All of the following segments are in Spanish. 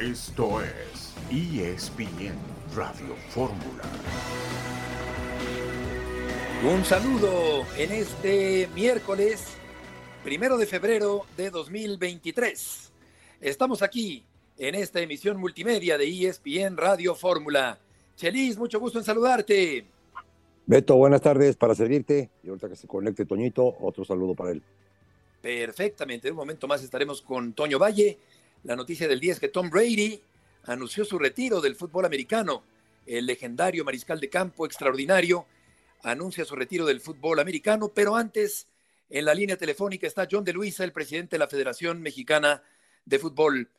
Esto es ESPN Radio Fórmula. Un saludo en este miércoles primero de febrero de 2023. Estamos aquí en esta emisión multimedia de ESPN Radio Fórmula. Chelis, mucho gusto en saludarte. Beto, buenas tardes para servirte. Y ahorita que se conecte Toñito, otro saludo para él. Perfectamente. En un momento más estaremos con Toño Valle. La noticia del día es que Tom Brady anunció su retiro del fútbol americano. El legendario mariscal de campo extraordinario anuncia su retiro del fútbol americano, pero antes en la línea telefónica está John de Luisa, el presidente de la Federación Mexicana de Fútbol.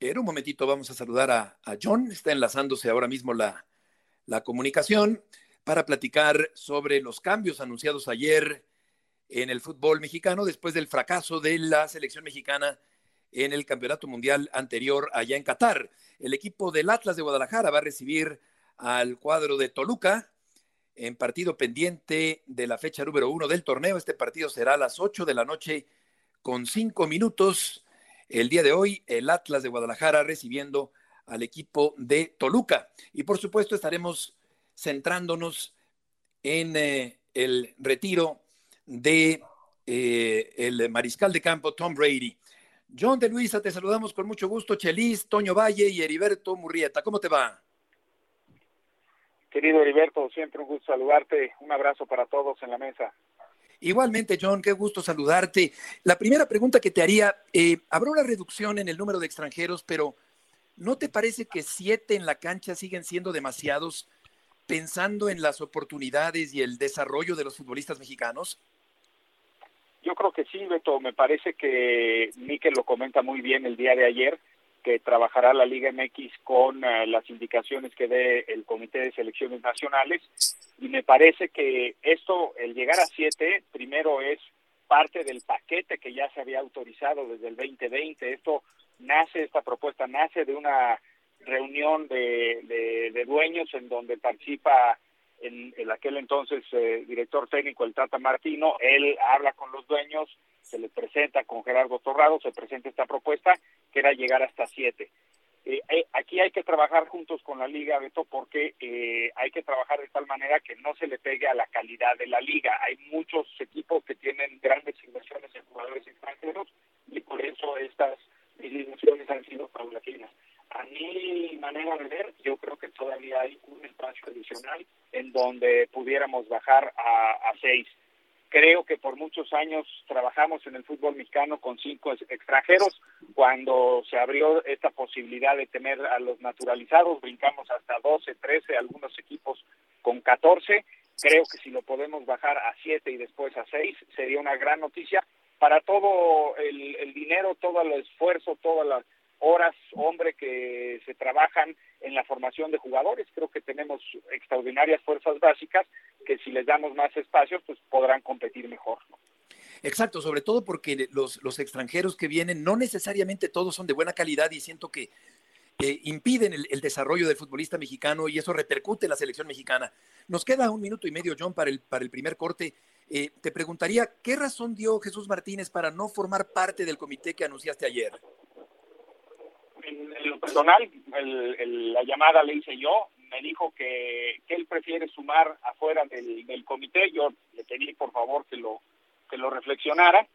En un momentito vamos a saludar a, John, está enlazándose ahora mismo la, la comunicación para platicar sobre los cambios anunciados ayer en el fútbol mexicano después del fracaso de la selección mexicana en el Campeonato Mundial anterior allá en Qatar. El equipo del Atlas de Guadalajara va a recibir al cuadro de Toluca en partido pendiente de la fecha número uno del torneo. Este partido será a las ocho de la noche con cinco minutos. El día de hoy, el Atlas de Guadalajara recibiendo al equipo de Toluca. Y por supuesto estaremos centrándonos en eh, el retiro de eh, el mariscal de campo Tom Brady. John de Luisa, te saludamos con mucho gusto. Chelis, Toño Valle y Heriberto Murrieta. ¿Cómo te va? Querido Heriberto, siempre un gusto saludarte. Un abrazo para todos en la mesa. Igualmente, John, qué gusto saludarte. La primera pregunta que te haría, eh, habrá una reducción en el número de extranjeros, pero ¿no te parece que siete en la cancha siguen siendo demasiados pensando en las oportunidades y el desarrollo de los futbolistas mexicanos? Yo creo que sí, Beto. Me parece que Miquel lo comenta muy bien el día de ayer, que trabajará la Liga MX con eh, las indicaciones que dé el Comité de Selecciones Nacionales. Y me parece que esto, el llegar a siete, primero es parte del paquete que ya se había autorizado desde el 2020. Esto nace, esta propuesta nace de una reunión de, de dueños en donde participa en, aquel entonces eh, director técnico, el Tata Martino, él habla con los dueños, se le presenta con Gerardo Torrado, se presenta esta propuesta que era llegar hasta siete. Eh, eh, aquí hay que trabajar juntos con la liga, Beto, porque hay que trabajar de tal manera que no se le pegue a la calidad de la liga. Hay muchos equipos que tienen grandes inversiones en jugadores extranjeros y por eso estas disminuciones han sido paulatinas. A mi manera de ver, yo creo que todavía hay un espacio adicional en donde pudiéramos bajar a, seis. Creo que por muchos años trabajamos en el fútbol mexicano con cinco extranjeros. Cuando se abrió esta posibilidad de tener a los naturalizados, brincamos hasta 12, 13, algunos equipos con 14. Creo que si lo podemos bajar a siete y después a seis, sería una gran noticia para todo el, el dinero, todo el esfuerzo, todas las horas, hombre, que se trabajan en la formación de jugadores. Creo que tenemos extraordinarias fuerzas básicas que si les damos más espacio, pues podrán competir mejor. Exacto, sobre todo porque los, los extranjeros que vienen no necesariamente todos son de buena calidad y siento que impiden el, desarrollo del futbolista mexicano y eso repercute en la selección mexicana. Nos queda un minuto y medio, John, para el, para el primer corte. Eh, te preguntaría, ¿qué razón dio Jesús Martínez para no formar parte del comité que anunciaste ayer? En, lo personal, la llamada le hice yo, me dijo que, él prefiere sumar afuera del, comité, yo le pedí por favor que lo, que lo reflexionara.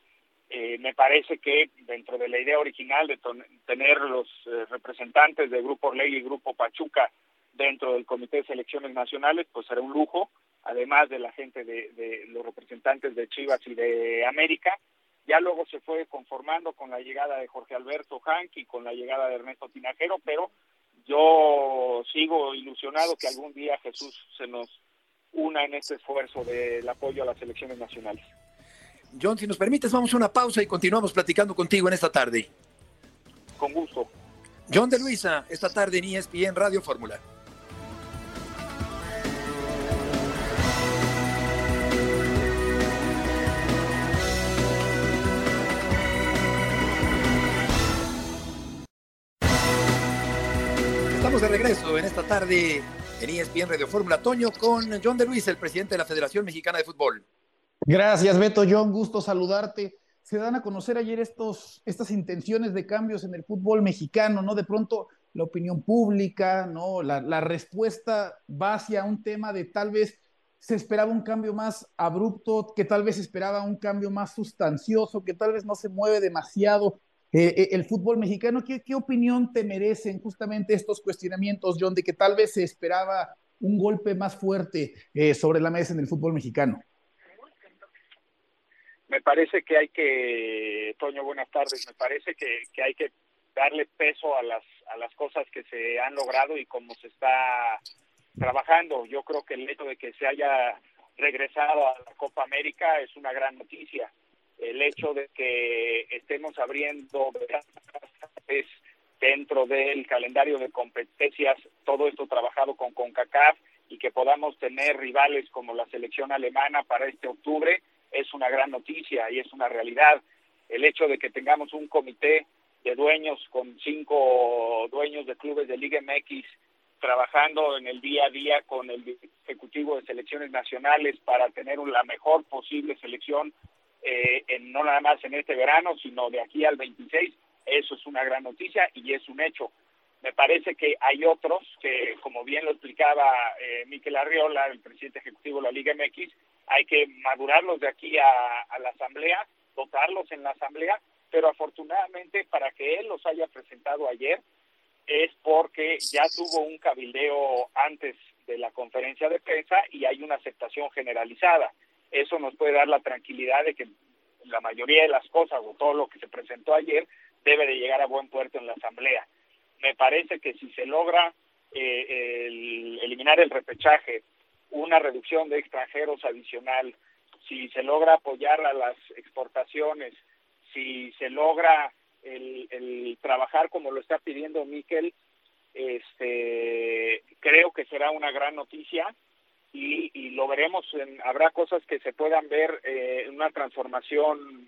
Eh, me parece que dentro de la idea original de tener los eh, representantes de Grupo Orlegui y Grupo Pachuca dentro del Comité de Selecciones Nacionales, pues será un lujo, además de la gente de, de los representantes de Chivas y de América, ya luego se fue conformando con la llegada de Jorge Alberto Hank y con la llegada de Ernesto Tinajero, pero yo sigo ilusionado que algún día Jesús se nos una en este esfuerzo del apoyo a las elecciones nacionales. John, si nos permites, vamos a una pausa y continuamos platicando contigo en esta tarde. Con gusto. John de Luisa, esta tarde en ESPN Radio Fórmula. En esta tarde en ESPN Radio Fórmula Toño con John de Luis, el presidente de la Federación Mexicana de Fútbol. Gracias, Beto. John, gusto saludarte. se dan a conocer ayer estos, estas intenciones de cambios en el fútbol mexicano, ¿no? De pronto la opinión pública, ¿no? La, la respuesta va hacia un tema de tal vez se esperaba un cambio más abrupto, que tal vez esperaba un cambio más sustancioso, que tal vez no se mueve demasiado eh, eh, el fútbol mexicano. ¿Qué, ¿Qué, opinión te merecen justamente estos cuestionamientos, John, de que tal vez se esperaba un golpe más fuerte eh, sobre la mesa en el fútbol mexicano? Me parece que hay que, Toño, buenas tardes, me parece que, que hay que darle peso a las, a las cosas que se han logrado y cómo se está trabajando. Yo creo que el hecho de que se haya regresado a la Copa América es una gran noticia. El hecho de que estemos abriendo dentro del calendario de competencias, todo esto trabajado con CONCACAF y que podamos tener rivales como la selección alemana para este octubre, es una gran noticia y es una realidad. El hecho de que tengamos un comité de dueños con cinco dueños de clubes de Liga MX trabajando en el día a día con el Ejecutivo de Selecciones Nacionales para tener la mejor posible selección, eh, en, no nada más en este verano, sino de aquí al 26. Eso es una gran noticia y es un hecho. Me parece que hay otros que, como bien lo explicaba eh, Miquel Arriola, el presidente ejecutivo de la Liga MX, hay que madurarlos de aquí a, a la Asamblea, dotarlos en la Asamblea, pero afortunadamente para que él los haya presentado ayer, es porque ya tuvo un cabildeo antes de la conferencia de prensa y hay una aceptación generalizada. Eso nos puede dar la tranquilidad de que la mayoría de las cosas o todo lo que se presentó ayer debe de llegar a buen puerto en la Asamblea. Me parece que si se logra eh, eliminar el repechaje, una reducción de extranjeros adicional, si se logra apoyar a las exportaciones, si se logra el, trabajar como lo está pidiendo Miquel, este, creo que será una gran noticia y, lo veremos. habrá cosas que se puedan ver eh, en una transformación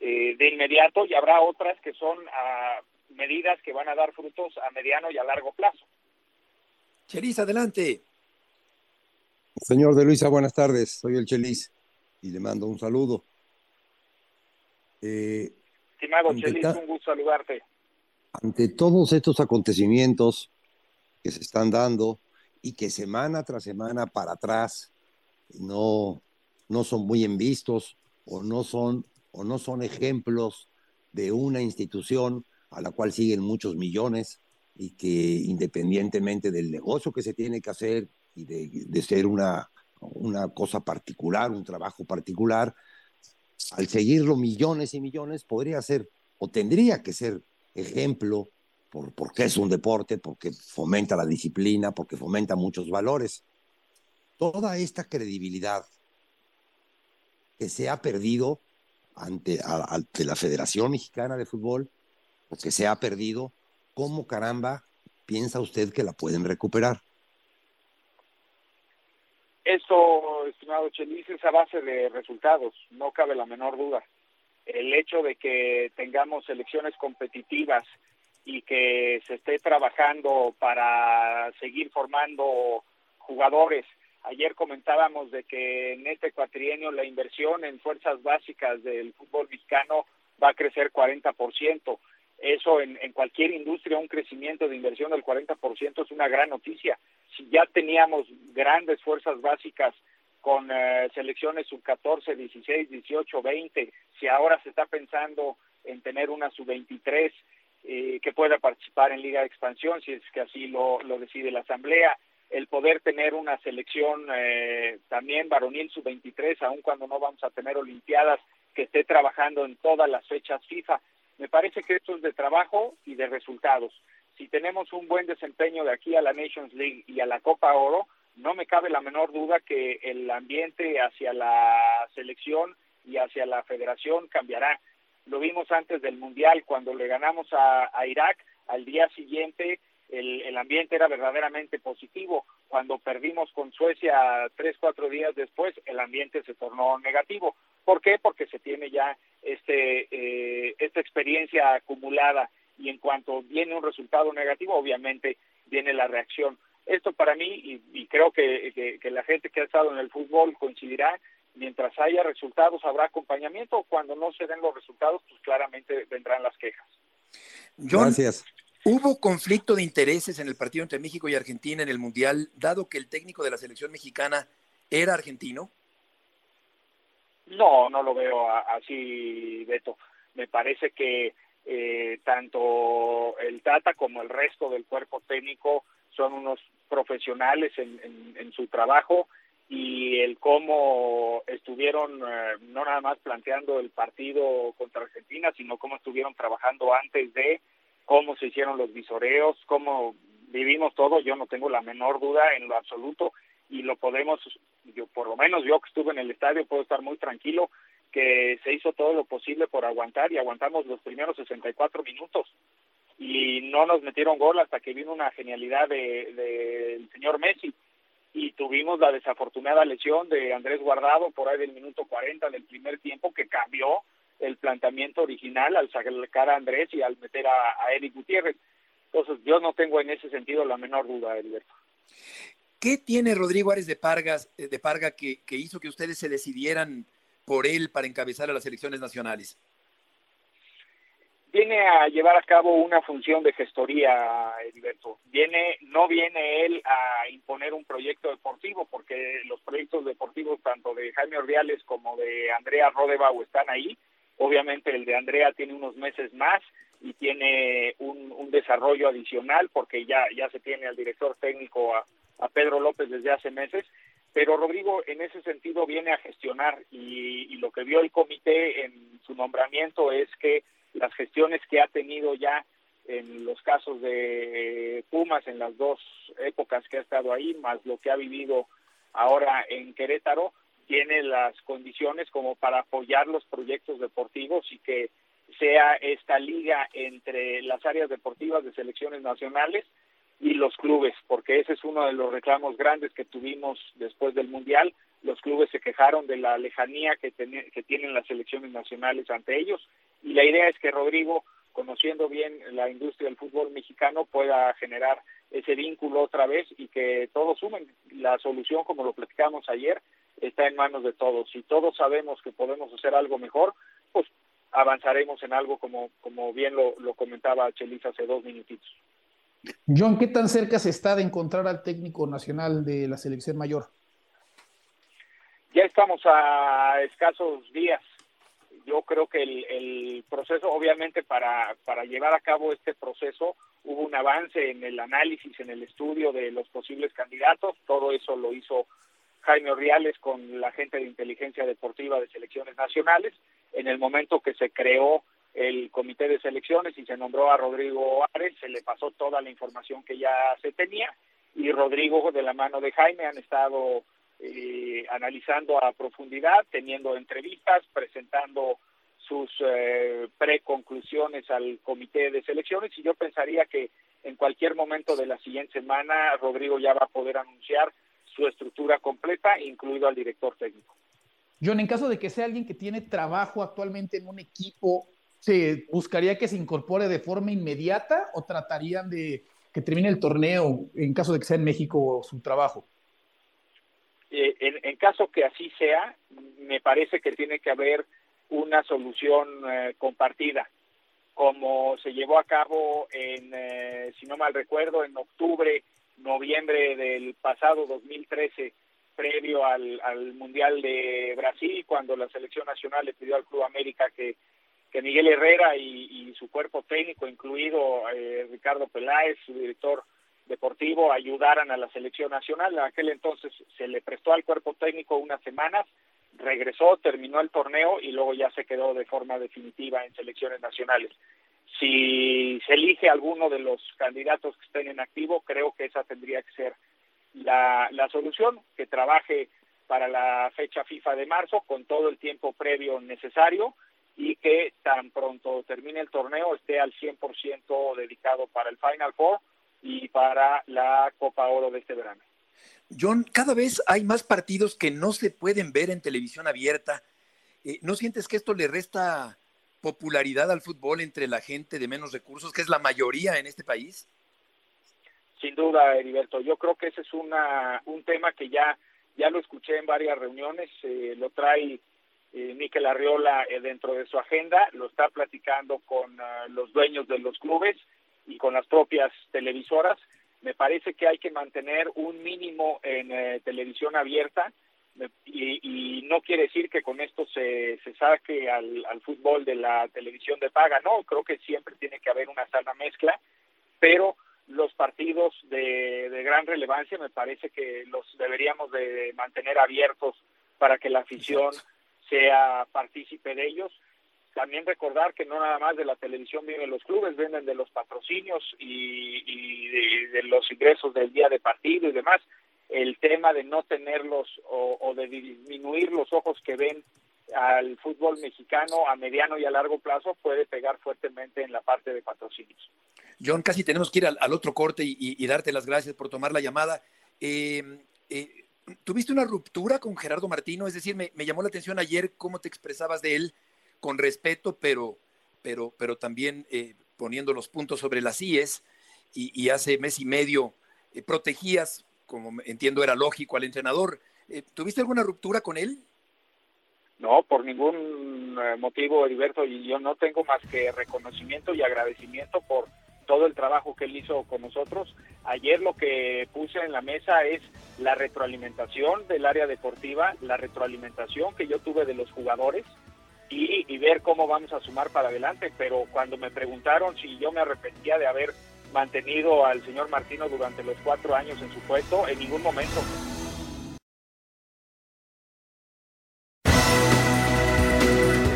eh, de inmediato y habrá otras que son a medidas que van a dar frutos a mediano y a largo plazo. Chelis, adelante. Señor de Luisa, buenas tardes. Soy el Chelis y le mando un saludo. Eh, Estimado Chelis, un gusto saludarte. Ante todos estos acontecimientos que se están dando y que semana tras semana para atrás no, no son muy en vistos o no son, o no son ejemplos de una institución a la cual siguen muchos millones y que independientemente del negocio que se tiene que hacer y de, de ser una, una cosa particular, un trabajo particular, al seguirlo millones y millones, podría ser o tendría que ser ejemplo por, porque es un deporte, porque fomenta la disciplina, porque fomenta muchos valores. Toda esta credibilidad que se ha perdido ante, la Federación Mexicana de Fútbol, que se ha perdido, ¿cómo caramba piensa usted que la pueden recuperar? Esto, estimado Chelis, es a base de resultados, no cabe la menor duda. El hecho de que tengamos elecciones competitivas y que se esté trabajando para seguir formando jugadores. Ayer comentábamos de que en este cuatrienio la inversión en fuerzas básicas del fútbol mexicano va a crecer 40%. Eso en, cualquier industria, un crecimiento de inversión del 40% es una gran noticia si ya teníamos grandes fuerzas básicas con eh, selecciones sub-14, 16, 18, 20, si ahora se está pensando en tener una sub-23 eh, que pueda participar en Liga de Expansión, si es que así lo, lo decide la Asamblea, el poder tener una selección eh, también varonil sub-23, aun cuando no vamos a tener Olimpiadas, que esté trabajando en todas las fechas FIFA. Me parece que esto es de trabajo y de resultados si tenemos un buen desempeño de aquí a la Nations League y a la Copa Oro, no me cabe la menor duda que el ambiente hacia la selección y hacia la federación cambiará. Lo vimos antes del Mundial, cuando le ganamos a, Irak, al día siguiente el, el, ambiente era verdaderamente positivo. Cuando perdimos con Suecia tres, cuatro días después, el ambiente se tornó negativo. ¿Por qué? Porque se tiene ya este, eh, esta experiencia acumulada y en cuanto viene un resultado negativo, obviamente viene la reacción. Esto para mí, y, creo que, la gente que ha estado en el fútbol coincidirá, mientras haya resultados habrá acompañamiento, cuando no se den los resultados, pues claramente vendrán las quejas. Gracias. ¿Hubo conflicto de intereses en el partido entre México y Argentina en el Mundial, dado que el técnico de la selección mexicana era argentino? No, no lo veo así, Beto. Me parece que eh, tanto el Tata como el resto del cuerpo técnico son unos profesionales en, su trabajo y el cómo estuvieron eh, no nada más planteando el partido contra Argentina, sino cómo estuvieron trabajando antes de, cómo se hicieron los visoreos, cómo vivimos todo, yo no tengo la menor duda en lo absoluto y lo podemos, yo por lo menos yo que estuve en el estadio puedo estar muy tranquilo que se hizo todo lo posible por aguantar y aguantamos los primeros 64 minutos. Y no nos metieron gol hasta que vino una genialidad del de, señor Messi y tuvimos la desafortunada lesión de Andrés Guardado por ahí del minuto 40 del primer tiempo que cambió el planteamiento original al sacar a Andrés y al meter a, a Eric Gutiérrez. Entonces yo no tengo en ese sentido la menor duda, Heriberto. ¿Qué tiene Rodrigo Árez de, Pargas, eh, de Parga que, hizo que ustedes se decidieran por él para encabezar a las elecciones nacionales? Viene a llevar a cabo una función de gestoría, Heriberto. Viene, no viene él a imponer un proyecto deportivo, porque los proyectos deportivos, tanto de Jaime Ordiales como de Andrea Rodebau, están ahí. Obviamente el de Andrea tiene unos meses más y tiene un, desarrollo adicional, porque ya, ya se tiene al director técnico a Pedro López desde hace meses, pero Rodrigo en ese sentido viene a gestionar y, lo que vio el comité en su nombramiento es que las gestiones que ha tenido ya en los casos de Pumas en las dos épocas que ha estado ahí, más lo que ha vivido ahora en Querétaro, tiene las condiciones como para apoyar los proyectos deportivos y que sea esta liga entre las áreas deportivas de selecciones nacionales y los clubes, porque ese es uno de los reclamos grandes que tuvimos después del Mundial. Los clubes se quejaron de la lejanía que, que tienen las selecciones nacionales ante ellos y la idea es que Rodrigo, conociendo bien la industria del fútbol mexicano, pueda generar ese vínculo otra vez y que todos sumen. La solución, como lo platicamos ayer, está en manos de todos. Si todos sabemos que podemos hacer algo mejor, pues avanzaremos en algo como, como bien lo, lo comentaba Chelis hace dos minutitos. John, ¿qué tan cerca se está de encontrar al técnico nacional de la selección mayor? Ya estamos a escasos días. Yo creo que el, proceso, obviamente, para, para llevar a cabo este proceso, hubo un avance en el análisis, en el estudio de los posibles candidatos. Todo eso lo hizo Jaime Orriales con la gente de inteligencia deportiva de selecciones nacionales. En el momento que se creó el comité de selecciones y se nombró a Rodrigo Árez, se le pasó toda la información que ya se tenía y Rodrigo de la mano de Jaime han estado eh, analizando a profundidad, teniendo entrevistas, presentando sus eh, preconclusiones al comité de selecciones y yo pensaría que en cualquier momento de la siguiente semana Rodrigo ya va a poder anunciar su estructura completa, incluido al director técnico. John, en caso de que sea alguien que tiene trabajo actualmente en un equipo ¿Se buscaría que se incorpore de forma inmediata o tratarían de que termine el torneo en caso de que sea en México su trabajo? Eh, en, caso que así sea, me parece que tiene que haber una solución eh, compartida, como se llevó a cabo en, eh, si no mal recuerdo, en octubre, noviembre del pasado 2013, previo al, al Mundial de Brasil, cuando la selección nacional le pidió al Club América que Miguel Herrera y, su cuerpo técnico, incluido eh, Ricardo Peláez, su director deportivo, ayudaran a la selección nacional. En aquel entonces se le prestó al cuerpo técnico unas semanas, regresó, terminó el torneo y luego ya se quedó de forma definitiva en selecciones nacionales. Si se elige alguno de los candidatos que estén en activo, creo que esa tendría que ser la, la solución, que trabaje para la fecha FIFA de marzo con todo el tiempo previo necesario y que tan pronto termine el torneo esté al 100% dedicado para el Final Four y para la Copa Oro de este verano. John, cada vez hay más partidos que no se pueden ver en televisión abierta. Eh, ¿No sientes que esto le resta popularidad al fútbol entre la gente de menos recursos, que es la mayoría en este país? Sin duda, Heriberto. Yo creo que ese es una, un tema que ya ya lo escuché en varias reuniones, eh, lo trae eh, Miquel Arriola eh, dentro de su agenda, lo está platicando con ah, los dueños de los clubes y con las propias televisoras. Me parece que hay que mantener un mínimo en eh, televisión abierta y, no quiere decir que con esto se, se saque al, al fútbol de la televisión de paga, no, creo que siempre tiene que haber una sana mezcla, pero los partidos de, de, gran relevancia me parece que los deberíamos de mantener abiertos para que la afición sea partícipe de ellos. También recordar que no nada más de la televisión viven los clubes, venden de los patrocinios y, y de, los ingresos del día de partido y demás. El tema de no tenerlos o, o de disminuir los ojos que ven al fútbol mexicano a mediano y a largo plazo puede pegar fuertemente en la parte de patrocinios. John, casi tenemos que ir al, otro corte y, darte las gracias por tomar la llamada. Eh, eh, ¿Tuviste una ruptura con Gerardo Martino? Es decir, me, me, llamó la atención ayer cómo te expresabas de él con respeto, pero, pero, pero también eh, poniendo los puntos sobre las IES y, y hace mes y medio eh, protegías, como entiendo era lógico, al entrenador. Eh, ¿Tuviste alguna ruptura con él? No, por ningún eh, motivo, Heriberto, y yo no tengo más que reconocimiento y agradecimiento por todo el trabajo que él hizo con nosotros. Ayer lo que puse en la mesa es la retroalimentación del área deportiva, la retroalimentación que yo tuve de los jugadores y, ver cómo vamos a sumar para adelante. Pero cuando me preguntaron si yo me arrepentía de haber mantenido al señor Martino durante los cuatro años en su puesto, en ningún momento.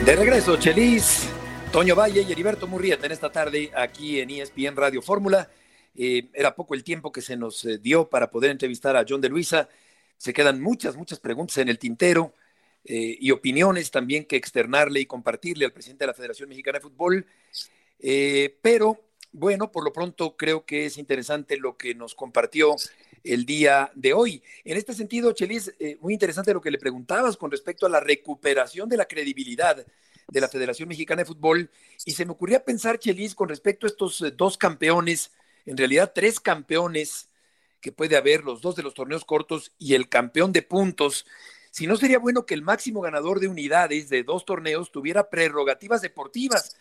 De regreso, Chelis, Toño Valle y Heriberto Murrieta en esta tarde aquí en ESPN Radio Fórmula. Eh, era poco el tiempo que se nos eh, dio para poder entrevistar a John de Luisa. Se quedan muchas, muchas preguntas en el tintero eh, y opiniones también que externarle y compartirle al presidente de la Federación Mexicana de Fútbol. Eh, pero bueno, por lo pronto creo que es interesante lo que nos compartió el día de hoy. En este sentido, Chelis, eh, muy interesante lo que le preguntabas con respecto a la recuperación de la credibilidad de la Federación Mexicana de Fútbol. Y se me ocurría pensar, Chelis, con respecto a estos dos campeones, en realidad tres campeones que puede haber, los dos de los torneos cortos y el campeón de puntos. Si no sería bueno que el máximo ganador de unidades de dos torneos tuviera prerrogativas deportivas,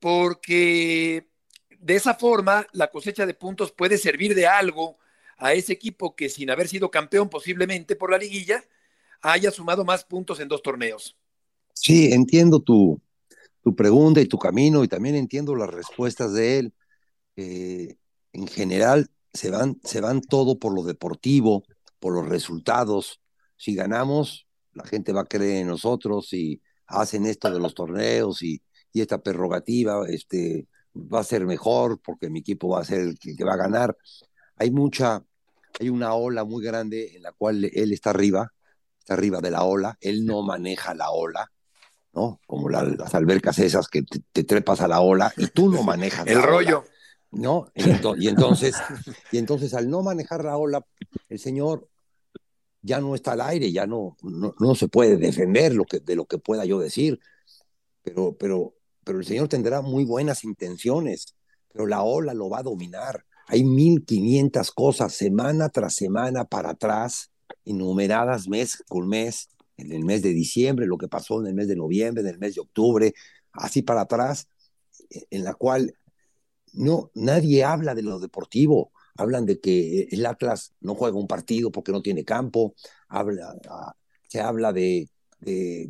porque de esa forma la cosecha de puntos puede servir de algo a ese equipo que sin haber sido campeón posiblemente por la liguilla, haya sumado más puntos en dos torneos. Sí, entiendo tu, tu pregunta y tu camino y también entiendo las respuestas de él. En general se van, se van todo por lo deportivo, por los resultados. Si ganamos, la gente va a creer en nosotros y hacen esto de los torneos y, y esta prerrogativa este, va a ser mejor porque mi equipo va a ser el que, va a ganar. Hay mucha, hay una ola muy grande en la cual él está arriba, está arriba de la ola, él no maneja la ola, ¿no? Como la, las albercas esas que te, te, trepas a la ola y tú no manejas el la rollo. Ola, ¿no? Y, ento y, entonces, y entonces al no manejar la ola, el señor ya no está al aire, ya no, no, se puede defender lo que, de lo que pueda yo decir, pero, pero, pero el señor tendrá muy buenas intenciones, pero la ola lo va a dominar. Hay 1500 cosas semana tras semana para atrás, enumeradas mes con mes, en el mes de diciembre, lo que pasó en el mes de noviembre, en el mes de octubre, así para atrás, en la cual no nadie habla de lo deportivo, hablan de que el Atlas no juega un partido porque no tiene campo, habla, se habla de,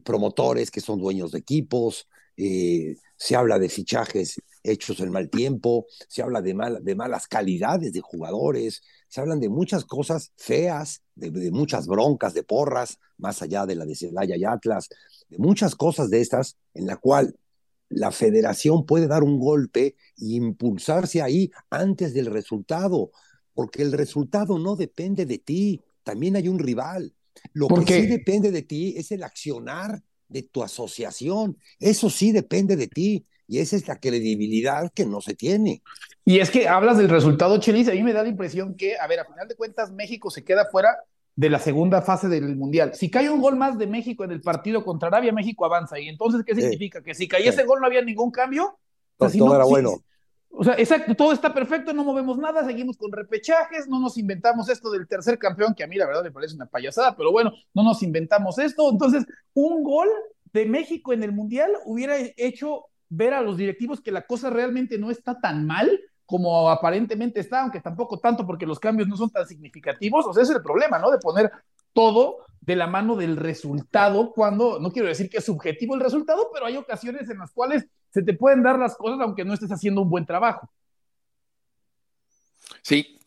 promotores que son dueños de equipos, eh, se habla de fichajes hechos en mal tiempo, se habla de, de malas calidades de jugadores, se hablan de muchas cosas feas, de, de, muchas broncas, de porras, más allá de la de Celaya y Atlas, de muchas cosas de estas en la cual la federación puede dar un golpe e impulsarse ahí antes del resultado, porque el resultado no depende de ti, también hay un rival. Lo que sí depende de ti es el accionar de tu asociación. Eso sí depende de ti. Y esa es la credibilidad que no se tiene. Y es que hablas del resultado, Chelis, a mí me da la impresión que, a ver, a final de cuentas, México se queda fuera de la segunda fase del Mundial. Si cae un gol más de México en el partido contra Arabia, México avanza. ¿Y entonces qué significa? Que si caía ese gol no había ningún cambio. Todo, si no, era si, bueno. O sea, exacto, todo está perfecto, no movemos nada, seguimos con repechajes, no nos inventamos esto del tercer campeón, que a mí la verdad me parece una payasada, pero bueno, no nos inventamos esto. Entonces, un gol de México en el Mundial hubiera hecho ver a los directivos que la cosa realmente no está tan mal como aparentemente está, aunque tampoco tanto porque los cambios no son tan significativos. O sea, ese es el problema, ¿no? De poner todo de la mano del resultado, cuando no quiero decir que es subjetivo el resultado, pero hay ocasiones en las cuales se te pueden dar las cosas aunque no estés haciendo un buen trabajo. Sí,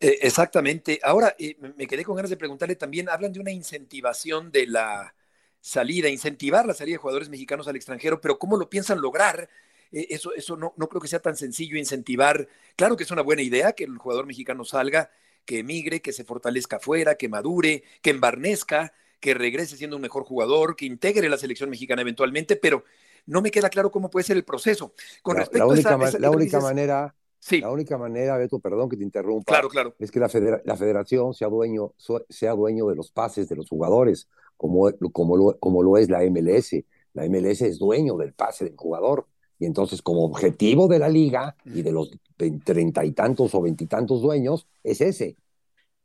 eh, exactamente. Ahora, eh, me quedé con ganas de preguntarle también, hablan de una incentivación de la salida, incentivar la salida de jugadores mexicanos al extranjero, pero ¿cómo lo piensan lograr? Eh, eso eso no, no creo que sea tan sencillo incentivar. Claro que es una buena idea que el jugador mexicano salga, que emigre, que se fortalezca afuera, que madure, que embarnezca, que regrese siendo un mejor jugador, que integre la selección mexicana eventualmente, pero no me queda claro cómo puede ser el proceso. Con la, respecto única, a esa, la única manera, sí. la única manera, Beto, perdón que te interrumpa, claro, claro. es que la, federa la federación sea dueño, sea dueño de los pases de los jugadores, como, como, lo, como lo es la MLS. La MLS es dueño del pase del jugador. Y entonces, como objetivo de la liga y de los treinta y tantos o veintitantos dueños, es ese.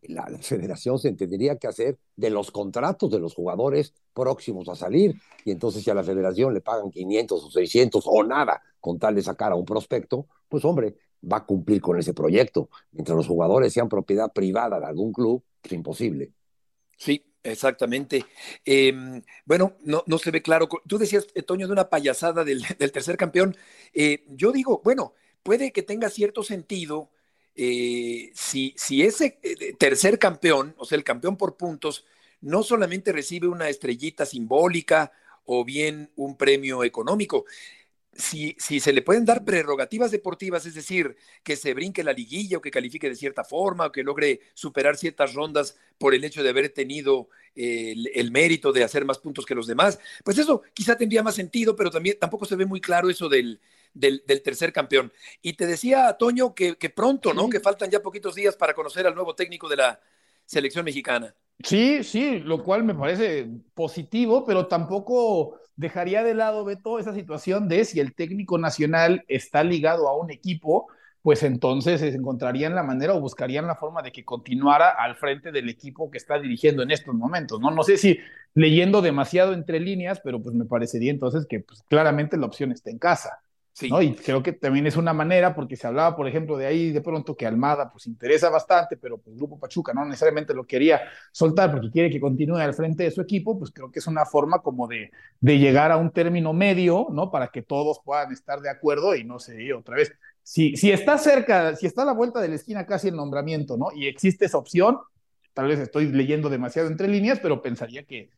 La, la, federación se tendría que hacer de los contratos de los jugadores próximos a salir. Y entonces, si a la federación le pagan 500 o 600 o nada con tal de sacar a un prospecto, pues hombre, va a cumplir con ese proyecto. Mientras los jugadores sean propiedad privada de algún club, es imposible. Sí, Exactamente. Eh, bueno, no, no, se ve claro. Tú decías, Toño, de una payasada del, del tercer campeón. Eh, yo digo, bueno, puede que tenga cierto sentido eh, si, si, ese tercer campeón, o sea, el campeón por puntos, no solamente recibe una estrellita simbólica o bien un premio económico, si, si, se le pueden dar prerrogativas deportivas, es decir, que se brinque la liguilla o que califique de cierta forma o que logre superar ciertas rondas por el hecho de haber tenido el, el, mérito de hacer más puntos que los demás, pues eso quizá tendría más sentido, pero también tampoco se ve muy claro eso del, del, del tercer campeón. Y te decía, Toño, que, que pronto, ¿no? Sí. Que faltan ya poquitos días para conocer al nuevo técnico de la selección mexicana. Sí, sí, lo cual me parece positivo, pero tampoco dejaría de lado, Beto, esa situación de si el técnico nacional está ligado a un equipo, pues entonces se encontrarían la manera o buscarían la forma de que continuara al frente del equipo que está dirigiendo en estos momentos, ¿no? No sé si leyendo demasiado entre líneas, pero pues me parecería entonces que pues, claramente la opción está en casa. Sí. ¿no? Y creo que también es una manera, porque se hablaba, por ejemplo, de ahí de pronto que Almada pues interesa bastante, pero pues Grupo Pachuca no necesariamente lo quería soltar porque quiere que continúe al frente de su equipo, pues creo que es una forma como de, de llegar a un término medio, ¿no? Para que todos puedan estar de acuerdo y no sé, otra vez, si, si está cerca, si está a la vuelta de la esquina casi el nombramiento, ¿no? Y existe esa opción, tal vez estoy leyendo demasiado entre líneas, pero pensaría que,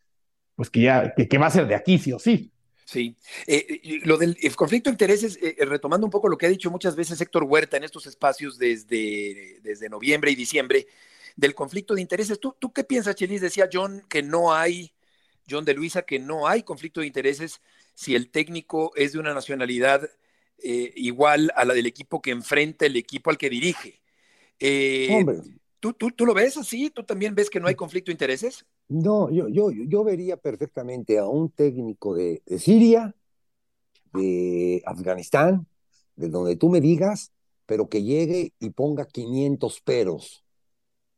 pues que ya, que va a ser de aquí sí o sí. Sí, eh, lo del conflicto de intereses, eh, retomando un poco lo que ha dicho muchas veces Héctor Huerta en estos espacios desde, desde noviembre y diciembre, del conflicto de intereses. ¿Tú, ¿Tú qué piensas, Chelis? Decía John que no hay, John de Luisa, que no hay conflicto de intereses si el técnico es de una nacionalidad eh, igual a la del equipo que enfrenta el equipo al que dirige. Hombre. ¿tú, tú, ¿Tú lo ves así? ¿Tú también ves que no hay conflicto de intereses? No, yo, yo, yo vería perfectamente a un técnico de, de, Siria, de Afganistán, de donde tú me digas, pero que llegue y ponga 500 peros.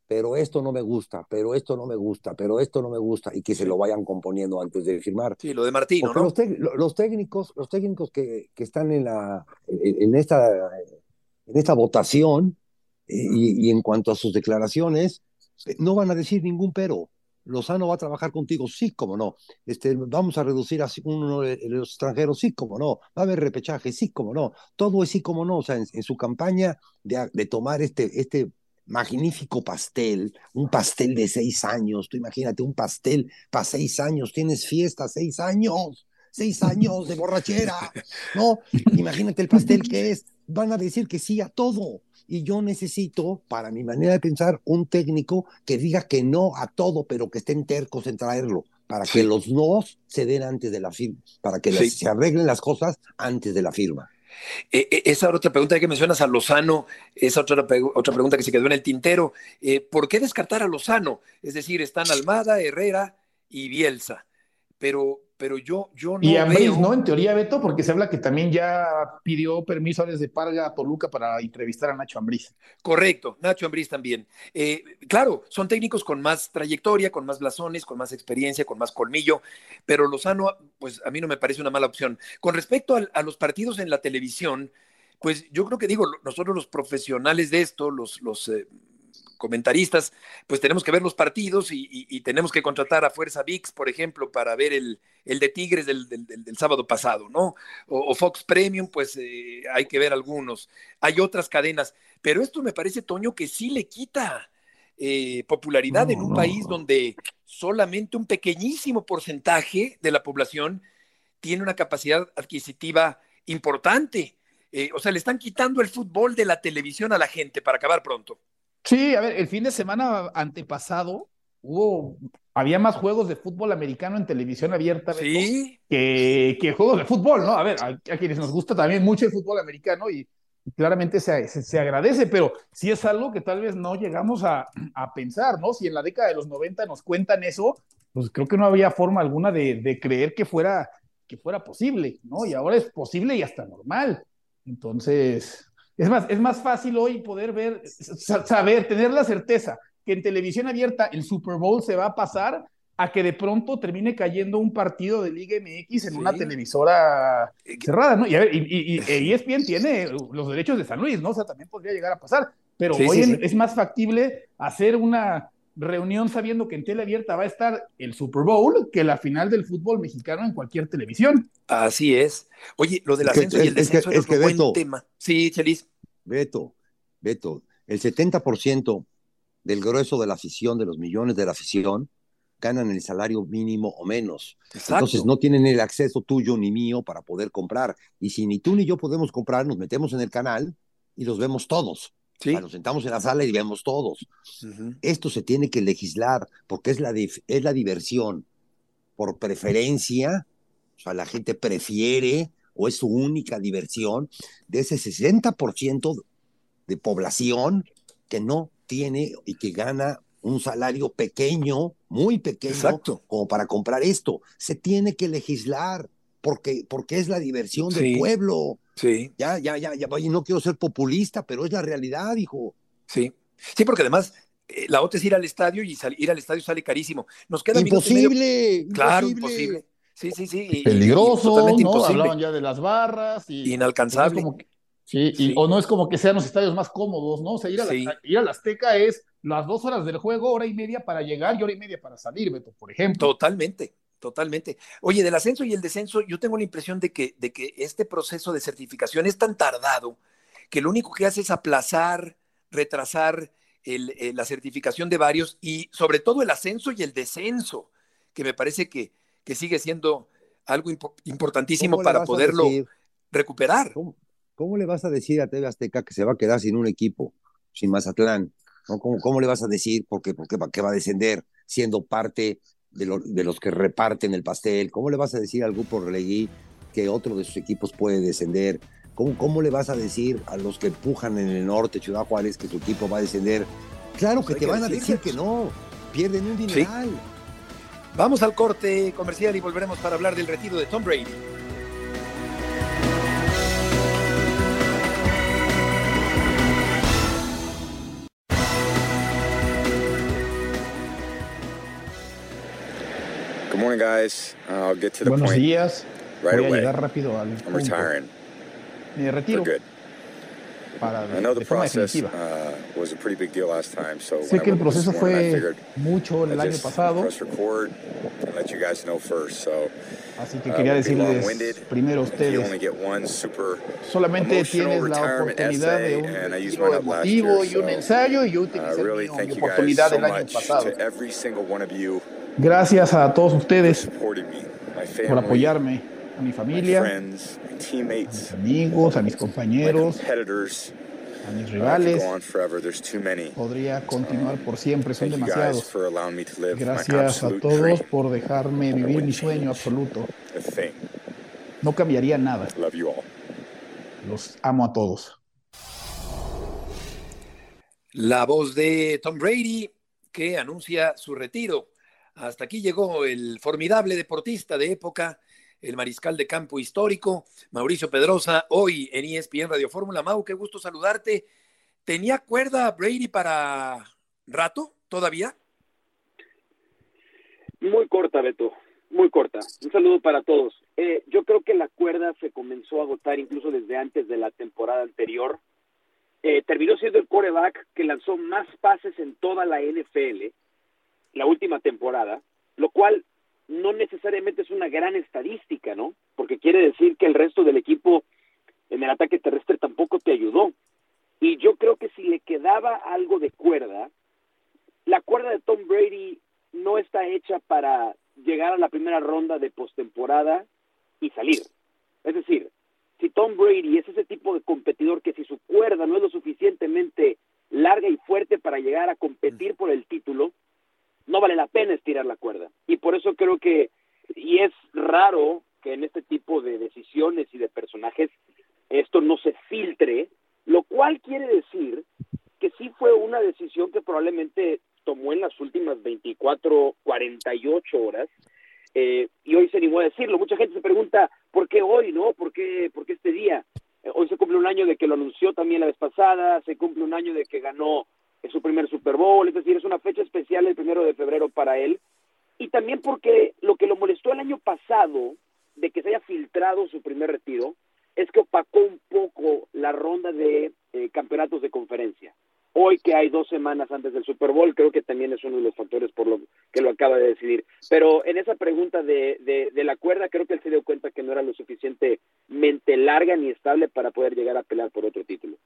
Pero esto no me gusta, pero esto no me gusta, pero esto no me gusta, y que se lo vayan componiendo antes de firmar. Sí, lo de Martino, ¿no? Los, los, técnicos, los técnicos que, que están en, la, en, esta, en esta votación, y, y en cuanto a sus declaraciones, no van a decir ningún pero Lozano va a trabajar contigo, sí, como no. Este, vamos a reducir a uno de los extranjeros, sí, como no. Va a haber repechaje, sí, como no. Todo es sí, como no. O sea, en, en su campaña de, de, tomar este, este magnífico pastel, un pastel de seis años, tú imagínate, un pastel para seis años, tienes fiesta seis años, seis años de borrachera, ¿no? Imagínate el pastel que es, van a decir que sí a todo y yo necesito, para mi manera de pensar, un técnico que diga que no a todo, pero que estén tercos en traerlo, para que los no se den antes de la firma, para que sí. se arreglen las cosas antes de la firma. Eh, esa otra pregunta que mencionas a Lozano, esa otra, otra pregunta que se quedó en el tintero, eh, ¿por qué descartar a Lozano? Es decir, están Almada, Herrera y Bielsa, pero pero yo, yo no y Ambriz, veo... ¿no? En teoría, Beto, porque se habla que también ya pidió permiso desde Parga a Toluca para entrevistar a Nacho Ambriz. Correcto, Nacho Ambriz también. Eh, claro, son técnicos con más trayectoria, con más blasones, con más experiencia, con más colmillo, pero Lozano, pues a mí no me parece una mala opción. Con respecto a, a los partidos en la televisión, pues yo creo que digo, nosotros los profesionales de esto, los, los eh, comentaristas, pues tenemos que ver los partidos y, y, y, tenemos que contratar a Fuerza VIX, por ejemplo, para ver el, el de Tigres del, del, del, sábado pasado, ¿no? O, o Fox Premium, pues eh, hay que ver algunos. Hay otras cadenas, pero esto me parece, Toño, que sí le quita eh, popularidad no, en un no, país no. donde solamente un pequeñísimo porcentaje de la población tiene una capacidad adquisitiva importante. Eh, o sea, le están quitando el fútbol de la televisión a la gente para acabar pronto. Sí, a ver, el fin de semana antepasado hubo, había más juegos de fútbol americano en televisión abierta ¿Sí? que, que, juegos de fútbol, ¿no? A ver, a, a, quienes nos gusta también mucho el fútbol americano y, y claramente se, se, se, agradece, pero sí es algo que tal vez no llegamos a, a, pensar, ¿no? Si en la década de los 90 nos cuentan eso, pues creo que no había forma alguna de, de creer que fuera, que fuera posible, ¿no? Y ahora es posible y hasta normal. Entonces, es más, es más fácil hoy poder ver, saber, tener la certeza que en televisión abierta el Super Bowl se va a pasar a que de pronto termine cayendo un partido de Liga MX en sí. una televisora cerrada, ¿no? Y, a ver, y, y, y, ESPN tiene los derechos de San Luis, ¿no? O sea, también podría llegar a pasar, pero sí, hoy sí, es más factible hacer una reunión sabiendo que en tele abierta va a estar el Super Bowl que la final del fútbol mexicano en cualquier televisión. Así es. Oye, lo del ascenso es que, y el descenso es, que, es, es que, buen tema. Sí, Chelis. Beto, Beto, el 70% del grueso de la afición, de los millones de la afición, ganan el salario mínimo o menos. Exacto. Entonces no tienen el acceso tuyo ni mío para poder comprar. Y si ni tú ni yo podemos comprar, nos metemos en el canal y los vemos todos. ¿Sí? Nos sentamos en la sala y vemos todos. Uh -huh. Esto se tiene que legislar porque es la, es la diversión por preferencia. O sea, la gente prefiere o es su única diversión de ese 60% de población que no tiene y que gana un salario pequeño, muy pequeño, Exacto. como para comprar esto. Se tiene que legislar porque, porque es la diversión sí. del pueblo. Sí. Ya, ya, ya, ya, no quiero ser populista, pero es la realidad, hijo. Sí. Sí, porque además eh, la otra es ir al estadio y sal, ir al estadio sale carísimo. Nos queda imposible. Claro, imposible. Sí, sí, sí. Peligroso, y, ¿no? Hablaban ya de las barras. Y, Inalcanzable. Que, sí, o no es como que sean los estadios más cómodos, ¿no? O sea, ir a, la, sí. ir a la Azteca es las dos horas del juego, hora y media para llegar y hora y media para salir, Beto, por ejemplo. Totalmente, totalmente. Oye, del ascenso y el descenso, yo tengo la impresión de que, de que este proceso de certificación es tan tardado que lo único que hace es aplazar, retrasar el, el, la certificación de varios y sobre todo el ascenso y el descenso, que me parece que, que sigue siendo algo imp importantísimo para poderlo recuperar. ¿Cómo, ¿Cómo, le vas a decir a TV Azteca que se va a quedar sin un equipo, sin Mazatlán? ¿No? ¿Cómo, ¿Cómo, le vas a decir por qué, por qué, qué va a descender siendo parte de, lo, de, los que reparten el pastel? ¿Cómo le vas a decir al grupo Relegui que otro de sus equipos puede descender? ¿Cómo, ¿Cómo, le vas a decir a los que empujan en el norte, Ciudad Juárez, que su equipo va a descender? Claro que te van a decir que no, pierden un dineral. Sí. Vamos al corte comercial y volveremos para hablar del retiro de Tom Brady. Good morning, guys. I'll get to the Buenos point días. right Voy a away. llegar rápido al I'm punto. retiring Me retiro. Para I know the de forma process definitiva. uh, was a pretty big deal last time, so Sé que el proceso fue mucho el año pasado, press record and let you guys know first. So así que uh, quería decirles primero a ustedes, solamente tienes la oportunidad de un emotivo y un ensayo y yo uh, utilicé mi, oportunidad del año pasado. Gracias a todos ustedes por apoyarme, a mi familia, a mis amigos, a mis compañeros, a mis rivales. Podría continuar por siempre, son Thank you guys demasiados. Gracias a todos por dejarme vivir mi sueño absoluto. No cambiaría nada. Love you all. Los amo a todos. La voz de Tom Brady que anuncia su retiro Hasta aquí llegó el formidable deportista de época, el mariscal de campo histórico, Mauricio Pedrosa, hoy en ESPN Radio Fórmula. Mau, qué gusto saludarte. ¿Tenía cuerda Brady para rato todavía? Muy corta, Beto, muy corta. Un saludo para todos. Eh, yo creo que la cuerda se comenzó a agotar incluso desde antes de la temporada anterior. Eh, terminó siendo el coreback que lanzó más pases en toda la NFL la última temporada, lo cual no necesariamente es una gran estadística, ¿no? Porque quiere decir que el resto del equipo en el ataque terrestre tampoco te ayudó. Y yo creo que si le quedaba algo de cuerda, la cuerda de Tom Brady no está hecha para llegar a la primera ronda de postemporada y salir. Es decir, si Tom Brady es ese tipo de competidor que si su cuerda no es lo suficientemente larga y fuerte para llegar a competir por el título, no vale la pena estirar la cuerda. Y por eso creo que, y es raro que en este tipo de decisiones y de personajes esto no se filtre, lo cual quiere decir que sí fue una decisión que probablemente tomó en las últimas 24, 48 horas, eh, y hoy se animó a decirlo. Mucha gente se pregunta, ¿por qué hoy, no? ¿Por qué, por qué este día? Eh, hoy se cumple un año de que lo anunció también la vez pasada, se cumple un año de que ganó es su primer Super Bowl, es decir, es una fecha especial el primero de febrero para él. Y también porque lo que lo molestó el año pasado de que se haya filtrado su primer retiro es que opacó un poco la ronda de eh, campeonatos de conferencia. Hoy que hay dos semanas antes del Super Bowl, creo que también es uno de los factores por lo que lo acaba de decidir. Pero en esa pregunta de, de, de la cuerda, creo que él se dio cuenta que no era lo suficientemente larga ni estable para poder llegar a pelear por otro título.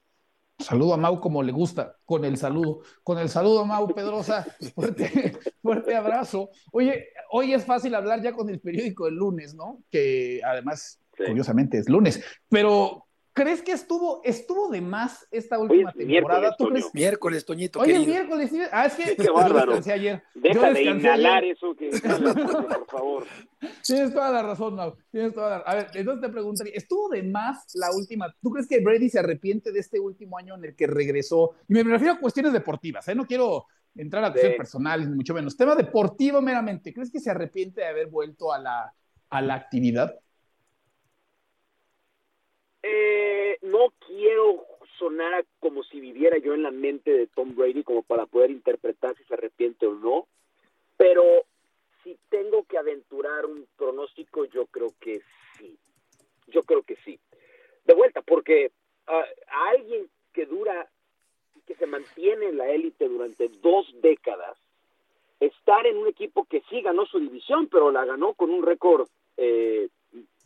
Saludo a Mau como le gusta, con el saludo. Con el saludo Mau Pedrosa, fuerte, fuerte abrazo. Oye, hoy es fácil hablar ya con el periódico el lunes, ¿no? Que además, sí. curiosamente, es lunes. Pero ¿Crees que estuvo, estuvo de más esta última temporada? ¿Tú crees? Miércoles, Toñito. Oye, el miércoles. Ah, es que Qué bárbaro. yo descansé ayer. Deja yo de inhalar ayer. eso que por favor. Tienes toda la razón, Mau. Tienes toda la... A ver, entonces te preguntaría, ¿estuvo de más la última? ¿Tú crees que Brady se arrepiente de este último año en el que regresó? Y me refiero a cuestiones deportivas, ¿eh? No quiero entrar a cuestiones sí. personales, ni mucho menos. Tema deportivo meramente. ¿Crees que se arrepiente de haber vuelto a la, a la actividad? Eh, no quiero sonar como si viviera yo en la mente de Tom Brady como para poder interpretar si se arrepiente o no, pero si tengo que aventurar un pronóstico, yo creo que sí. Yo creo que sí. De vuelta, porque uh, a alguien que dura, que se mantiene en la élite durante dos décadas, estar en un equipo que sí ganó su división, pero la ganó con un récord eh,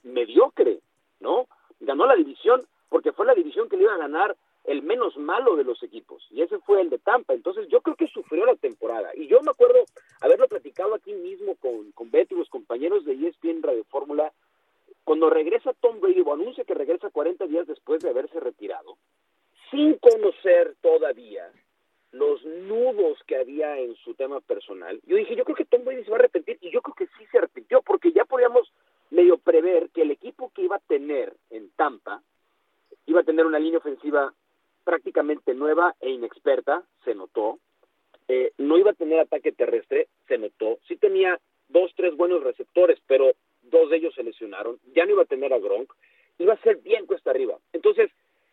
mediocre, ¿no? Ganó la división porque fue la división que le iba a ganar el menos malo de los equipos, y ese fue el de Tampa. Entonces yo creo que sufrió la temporada. Y yo me acuerdo haberlo platicado aquí mismo con, con Betty y los compañeros de ESPN Radio Fórmula, cuando regresa Tom Brady o anuncia que regresa 40 días después de haberse retirado, sin conocer todavía los nudos que había en su tema personal, yo dije, yo creo que Tom Brady se va a arrepentir, y yo creo que sí se arrepintió, porque ya podíamos medio prever que el equipo que iba a tener en Tampa iba a tener una línea ofensiva prácticamente nueva e inexperta, se notó. Eh, no iba a tener ataque terrestre, se notó. Sí tenía dos, tres buenos receptores, pero dos de ellos se lesionaron. Ya no iba a tener a Gronk. Iba a ser bien cuesta arriba. Entonces,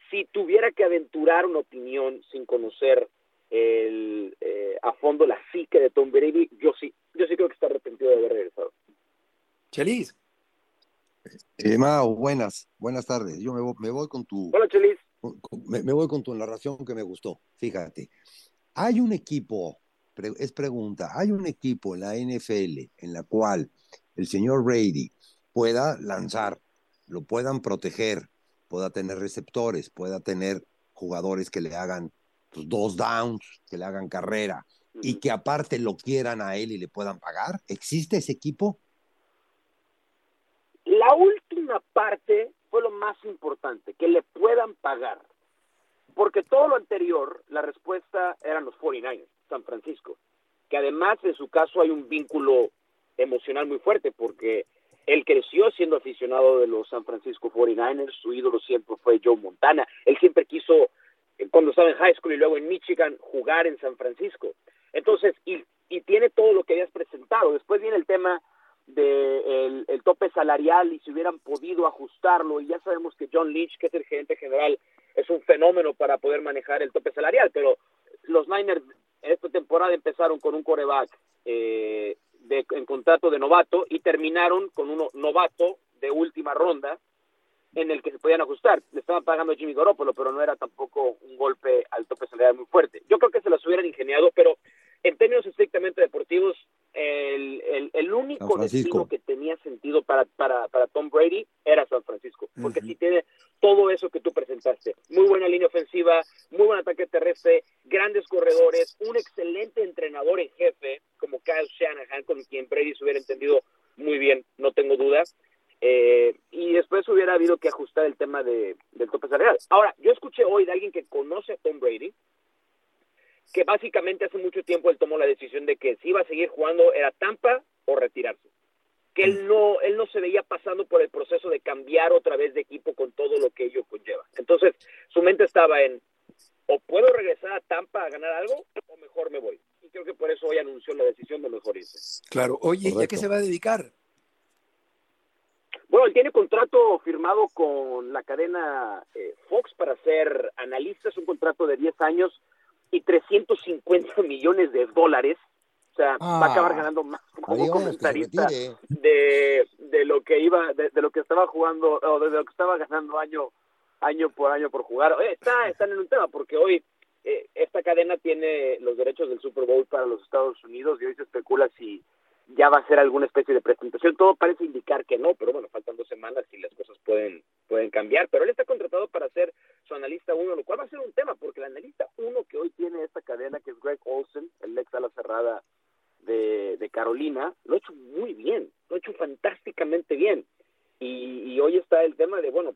si tuviera que aventurar una opinión sin conocer el, eh, a fondo la psique de Tom Brady, yo sí, yo sí creo que está arrepentido de haber regresado. Chelis. Eh, Mao, buenas, buenas tardes. Yo me voy, me voy con tu. Hola, Chelis. Me, me, voy con tu narración que me gustó. Fíjate, hay un equipo, es pregunta, hay un equipo en la NFL en la cual el señor Brady pueda lanzar, lo puedan proteger, pueda tener receptores, pueda tener jugadores que le hagan pues, dos downs, que le hagan carrera uh -huh. y que aparte lo quieran a él y le puedan pagar. ¿Existe ese equipo? La última parte fue lo más importante, que le puedan pagar. Porque todo lo anterior, la respuesta eran los 49ers, San Francisco, que además en su caso hay un vínculo emocional muy fuerte, porque él creció siendo aficionado de los San Francisco 49ers, su ídolo siempre fue Joe Montana, él siempre quiso, cuando estaba en high school y luego en Michigan, jugar en San Francisco. Entonces, y, y tiene todo lo que habías presentado. Después viene el tema del el tope salarial y si hubieran podido ajustarlo, y ya sabemos que John Lynch, que es el gerente general, es un fenómeno para poder manejar el tope salarial, pero los Niners esta temporada empezaron con un coreback eh, de, en contrato de novato y terminaron con un novato de última ronda en el que se podían ajustar. Le estaban pagando a Jimmy Garoppolo, pero no era tampoco un golpe al tope salarial muy fuerte. Yo creo que se las hubieran ingeniado, pero en términos estrictamente deportivos, el, el, el único destino que tenía sentido para, para, para Tom Brady era San Francisco, porque si tiene todo eso que tú presentaste. Muy buena línea ofensiva, muy buen ataque terrestre, grandes corredores, un excelente entrenador en jefe, como Kyle Shanahan, con quien Brady se hubiera entendido muy bien, no tengo dudas. Eh, y después hubiera habido que ajustar el tema de, del tope salarial. Ahora, yo escuché hoy de alguien que conoce a Tom Brady, que básicamente hace mucho tiempo él tomó la decisión de que si iba a seguir jugando era Tampa o retirarse. Que él no, él no se veía pasando por el proceso de cambiar otra vez de equipo con todo lo que ello conlleva. Entonces, su mente estaba en o puedo regresar a Tampa a ganar algo o mejor me voy. Y creo que por eso hoy anunció la decisión de mejor irse. Claro, oye, ¿y a qué se va a dedicar? Bueno, él tiene contrato firmado con la cadena eh, Fox para ser analista, es un contrato de 10 años y 350 millones de dólares. O sea, va a acabar ah. ganando más como comentarista de, de lo que iba, de, lo que estaba jugando, o de lo que estaba ganando año, año por año por jugar. está, están en un tema, porque hoy eh, esta cadena tiene los derechos del Super Bowl para los Estados Unidos y hoy se especula si ya va a ser alguna especie de presentación. Todo parece indicar que no, pero bueno, faltan dos semanas y las cosas pueden, pueden cambiar. Pero él está contratado para ser su analista uno, lo cual va a ser un tema, porque el analista uno que hoy tiene esta cadena, que es Greg Olsen, el ex ala cerrada de, de Carolina, lo ha hecho muy bien, lo ha hecho fantásticamente bien. Y, hoy está el tema de, bueno,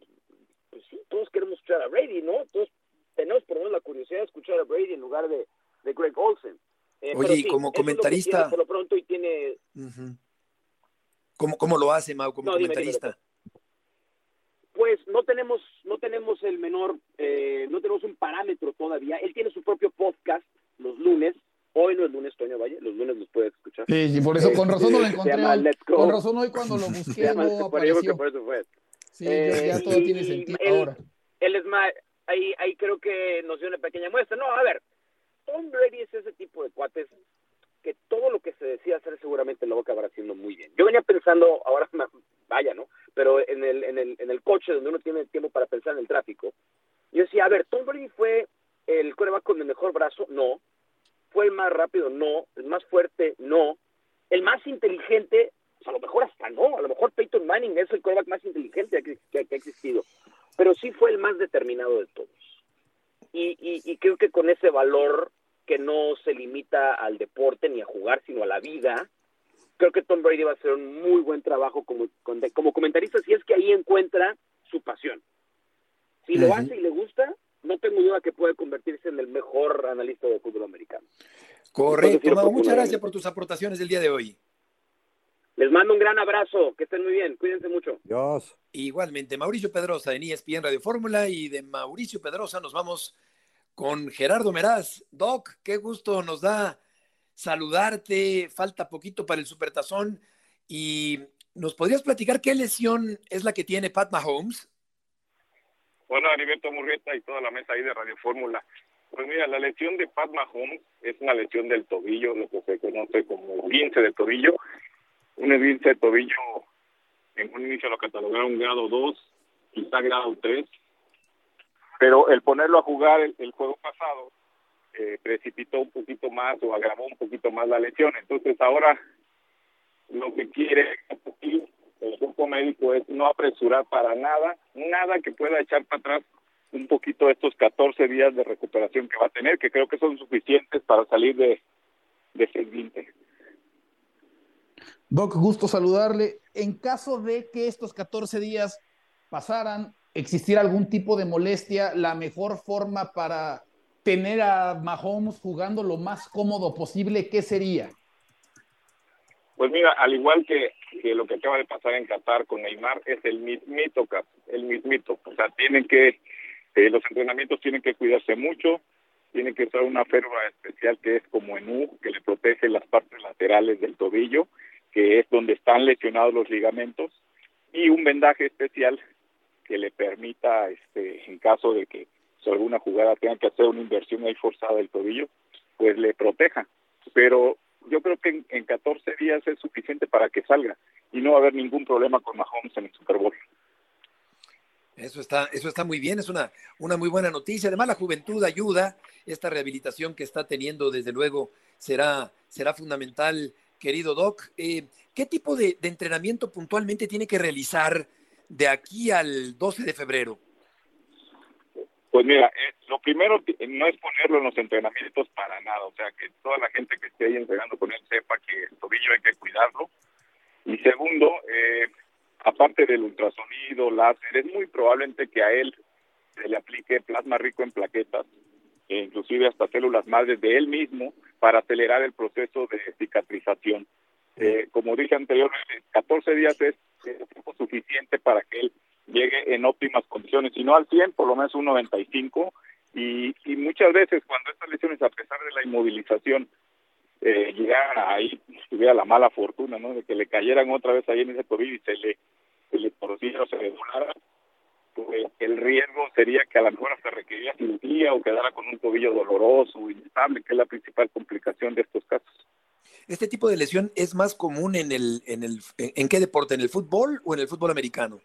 pues, sí, todos queremos escuchar a Brady, ¿no? Todos tenemos por lo menos la curiosidad de escuchar a Brady en lugar de, de Greg Olsen. Eh, Oye, y como comentarista. por lo pronto y tiene. ¿Cómo, ¿Cómo, lo hace, Mau, como comentarista? Pues no tenemos, no tenemos el menor, eh, no tenemos un parámetro todavía. Él tiene su propio podcast los lunes. Hoy no es lunes, Toño Valle, los lunes los puedes escuchar. Sí, por eso, con razón no lo encontré. Con razón hoy cuando lo busqué no apareció. Por eso fue. Sí, ya, eh, todo tiene sentido ahora. Él es más, ahí, ahí creo que nos dio una pequeña muestra. No, a ver, Tom Brady es ese tipo de cuates que todo lo que se decía hacer seguramente lo va a acabar haciendo muy bien. Yo venía pensando, ahora vaya, ¿no? Pero en el, en el, en el coche donde uno tiene tiempo para pensar en el tráfico, yo decía, a ver, Tom Brady fue el coreback con el mejor brazo, no. Fue el más rápido, no. El más fuerte, no. El más inteligente, pues a lo mejor hasta no. A lo mejor Peyton Manning es el coreback más inteligente que, ha existido. Pero sí fue el más determinado de todos. Y, y, creo que con ese valor que no se limita al deporte ni a jugar, sino a la vida. Creo que Tom Brady va a hacer un muy buen trabajo como, como comentarista si es que ahí encuentra su pasión. Si lo hace y le gusta, no tengo duda que puede convertirse en el mejor analista de fútbol americano. Correcto, muchas gracias por tus aportaciones del día de hoy. Les mando un gran abrazo, que estén muy bien, cuídense mucho. Dios. Igualmente, Mauricio Pedrosa en ESPN Radio Fórmula y de Mauricio Pedrosa nos vamos con Gerardo Meraz. Doc, qué gusto nos da saludarte. Falta poquito para el Supertazón. Y nos podrías platicar qué lesión es la que tiene Pat Mahomes. Bueno, Heriberto Murrieta y toda la mesa ahí de Radio Fórmula. Pues mira, la lesión de Pat Mahomes es una lesión del tobillo, lo que se conoce como vince de tobillo. Un vince de tobillo, en un inicio lo catalogaron grado 2, quizá grado 3, pero el ponerlo a jugar el, juego pasado eh, precipitó un poquito más o agravó un poquito más la lesión. Entonces ahora lo que quiere el grupo médico es no apresurar para nada, nada que pueda echar para atrás un poquito estos 14 días de recuperación que va a tener, que creo que son suficientes para salir de, de 620. Doc, gusto saludarle. En caso de que estos 14 días pasaran existiera algún tipo de molestia, la mejor forma para tener a Mahomes jugando lo más cómodo posible, ¿qué sería? Pues mira, al igual que, lo que acaba de pasar en Qatar con Neymar, es el mismito, el mismito. O sea, tienen que, eh, los entrenamientos tienen que cuidarse mucho, tiene que usar una férula especial que es como en U, que le protege las partes laterales del tobillo, que es donde están lesionados los ligamentos, y un vendaje especial que le permita, este, en caso de que si alguna jugada tenga que hacer una inversión ahí forzada del tobillo, pues le proteja. Pero yo creo que en, en 14 días es suficiente para que salga y no va a haber ningún problema con Mahomes en el Super Bowl. Eso está, eso está muy bien, es una, una muy buena noticia. Además, la juventud ayuda, esta rehabilitación que está teniendo, desde luego, será, será fundamental, querido Doc. Eh, ¿Qué tipo de, de, entrenamiento puntualmente tiene que realizar de aquí al 12 de febrero? Pues mira, eh, lo primero no es ponerlo en los entrenamientos para nada, o sea, que toda la gente que esté ahí entrenando con él sepa que el tobillo hay que cuidarlo. Y segundo, eh, aparte del ultrasonido, láser, es muy probablemente que a él se le aplique plasma rico en plaquetas, e inclusive hasta células madres de él mismo, para acelerar el proceso de cicatrización. Eh, como dije anteriormente, 14 días es, es tiempo suficiente para que él llegue en óptimas condiciones, si no al 100, por lo menos un 95, y, y muchas veces cuando estas lesiones, a pesar de la inmovilización, eh, llegaran ahí, tuviera la mala fortuna, ¿no? De que le cayeran otra vez ahí en ese tobillo y se le, se le torciera o se le doblara, pues el riesgo sería que a lo mejor hasta requeriría cirugía o quedara con un tobillo doloroso, inestable, que es la principal complicación de estos casos. ¿Este tipo de lesión es más común en el, en el, en qué deporte, en el fútbol o en el fútbol americano?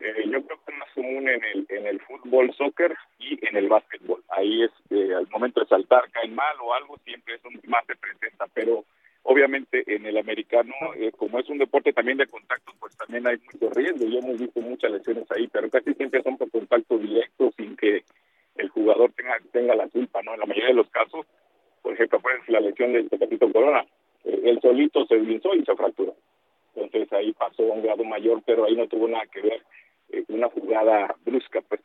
Eh, yo creo que es más común en el, en el fútbol, soccer y en el básquetbol. Ahí es, eh, al momento de saltar, caen mal o algo, siempre eso más se presenta, pero obviamente en el americano, eh, como es un deporte también de contacto, pues también hay mucho riesgo. Yo hemos visto muchas lesiones ahí, pero casi siempre son por contacto directo sin que el jugador tenga, tenga la culpa, ¿no? En la mayoría de los casos, por ejemplo, la lesión del Tecatito Corona, eh, él solito se deslizó y se fracturó. Entonces ahí pasó a un grado mayor, pero ahí no tuvo nada que ver eh, una jugada brusca, pues.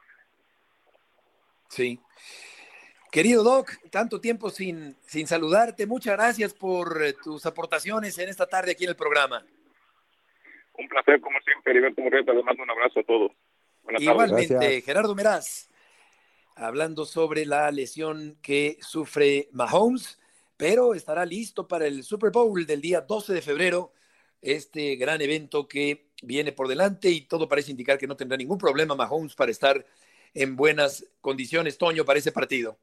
Sí. Querido Doc, tanto tiempo sin, sin saludarte. Muchas gracias por eh, tus aportaciones en esta tarde aquí en el programa. Un placer, como siempre, Heriberto Murrieta. Le mando un abrazo a todos. Buenas Igualmente, tardes. Gerardo Meraz, hablando sobre la lesión que sufre Mahomes, pero estará listo para el Super Bowl del día 12 de febrero, este gran evento que viene por delante y todo parece indicar que no tendrá ningún problema Mahomes para estar en buenas condiciones, Toño, para ese partido.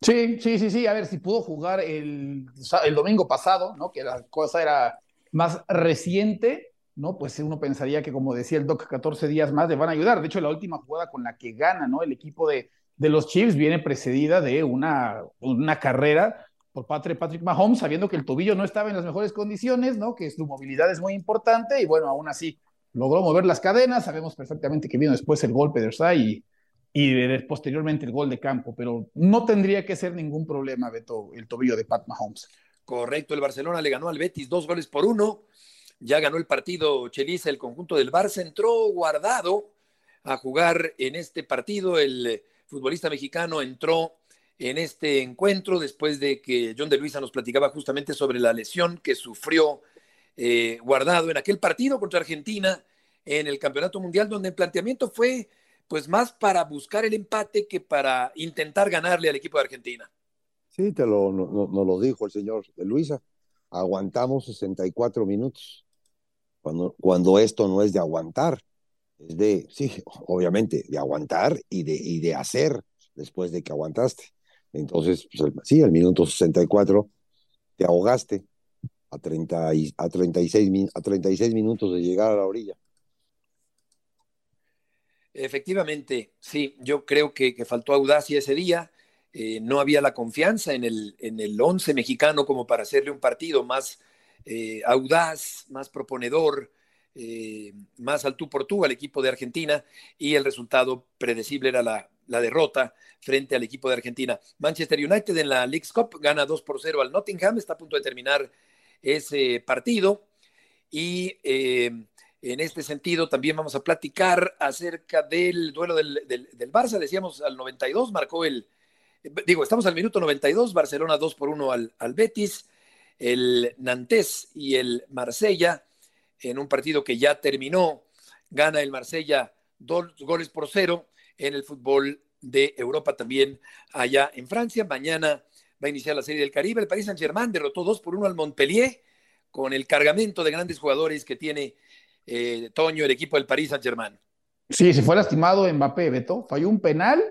Sí, sí, sí, sí. A ver si pudo jugar el, el domingo pasado, ¿no? Que la cosa era más reciente, ¿no? Pues uno pensaría que, como decía el Doc, 14 días más le van a ayudar. De hecho, la última jugada con la que gana, ¿no? El equipo de, de los Chiefs viene precedida de una, una carrera por de Patrick Mahomes, sabiendo que el tobillo no estaba en las mejores condiciones, ¿no? Que su movilidad es muy importante y bueno, aún así logró mover las cadenas. Sabemos perfectamente que vino después el golpe de y posteriormente el gol de campo, pero no tendría que ser ningún problema, Beto, el tobillo de Pat Mahomes. Correcto, el Barcelona le ganó al Betis dos goles por uno, ya ganó el partido Cheliza, el conjunto del Barça entró guardado a jugar en este partido, el futbolista mexicano entró en este encuentro después de que John de Luisa nos platicaba justamente sobre la lesión que sufrió eh, guardado en aquel partido contra Argentina en el Campeonato Mundial, donde el planteamiento fue pues más para buscar el empate que para intentar ganarle al equipo de Argentina. Sí, te lo, no, no lo dijo el señor de Luisa. Aguantamos 64 minutos. Cuando, cuando esto no es de aguantar, es de, sí, obviamente, de aguantar y de, y de hacer después de que aguantaste. Entonces, pues, sí, al minuto 64 te ahogaste a, 30 y, a, 36, a 36 minutos de llegar a la orilla. Efectivamente, sí, yo creo que, que faltó audacia ese día. Eh, no había la confianza en el, en el once mexicano como para hacerle un partido más eh, audaz, más proponedor, eh, más al tú por tú al equipo de Argentina y el resultado predecible era la, la, derrota frente al equipo de Argentina. Manchester United en la League's Cup gana 2 por 0 al Nottingham, está a punto de terminar ese partido y en este sentido, también vamos a platicar acerca del duelo del, del, del, Barça. Decíamos al 92, marcó el. Digo, estamos al minuto 92, Barcelona 2 por 1 al, al Betis, el Nantes y el Marsella, en un partido que ya terminó, gana el Marsella dos goles por cero en el fútbol de Europa también allá en Francia. Mañana va a iniciar la Serie del Caribe. El Paris Saint-Germain derrotó 2 por 1 al Montpellier con el cargamento de grandes jugadores que tiene eh, Toño, el equipo del Paris Saint-Germain. Sí, se fue lastimado Mbappé, Beto. Falló un penal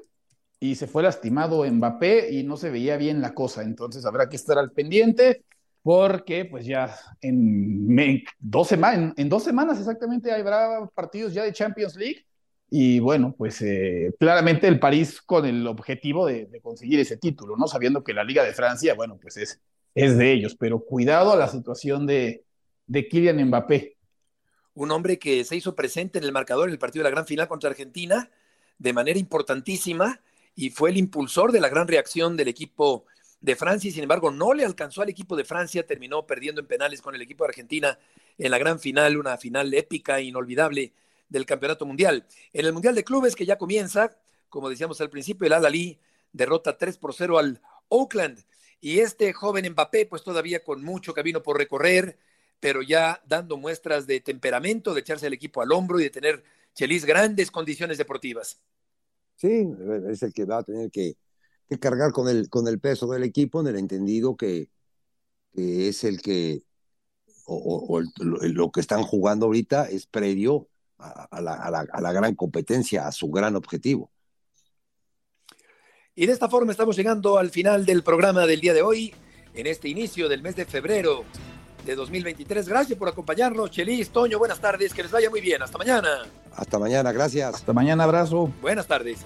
y se fue lastimado Mbappé y no se veía bien la cosa. Entonces habrá que estar al pendiente porque pues ya en, dos, semanas, exactamente habrá partidos ya de Champions League y bueno, pues eh, claramente el París con el objetivo de, conseguir ese título, ¿no? Sabiendo que la Liga de Francia, bueno, pues es, es de ellos, pero cuidado a la situación de, de Kylian Mbappé. Un hombre que se hizo presente en el marcador en el partido de la gran final contra Argentina de manera importantísima y fue el impulsor de la gran reacción del equipo de Francia y sin embargo no le alcanzó al equipo de Francia, terminó perdiendo en penales con el equipo de Argentina en la gran final, una final épica e inolvidable del Campeonato Mundial. En el Mundial de Clubes que ya comienza, como decíamos al principio, el Al-Ali derrota 3 por 0 al Oakland y este joven Mbappé pues todavía con mucho camino por recorrer, pero ya dando muestras de temperamento, de echarse el equipo al hombro y de tener Chelis grandes condiciones deportivas. Sí, es el que va a tener que, cargar con el, con el peso del equipo en el entendido que, es el que, o, lo, que están jugando ahorita es previo a, la, a, la, gran competencia, a su gran objetivo. Y de esta forma estamos llegando al final del programa del día de hoy, en este inicio del mes de febrero de 2023. Gracias por acompañarnos, Chelis, Toño, buenas tardes, que les vaya muy bien. Hasta mañana. Hasta mañana, gracias. Hasta mañana, abrazo. Buenas tardes.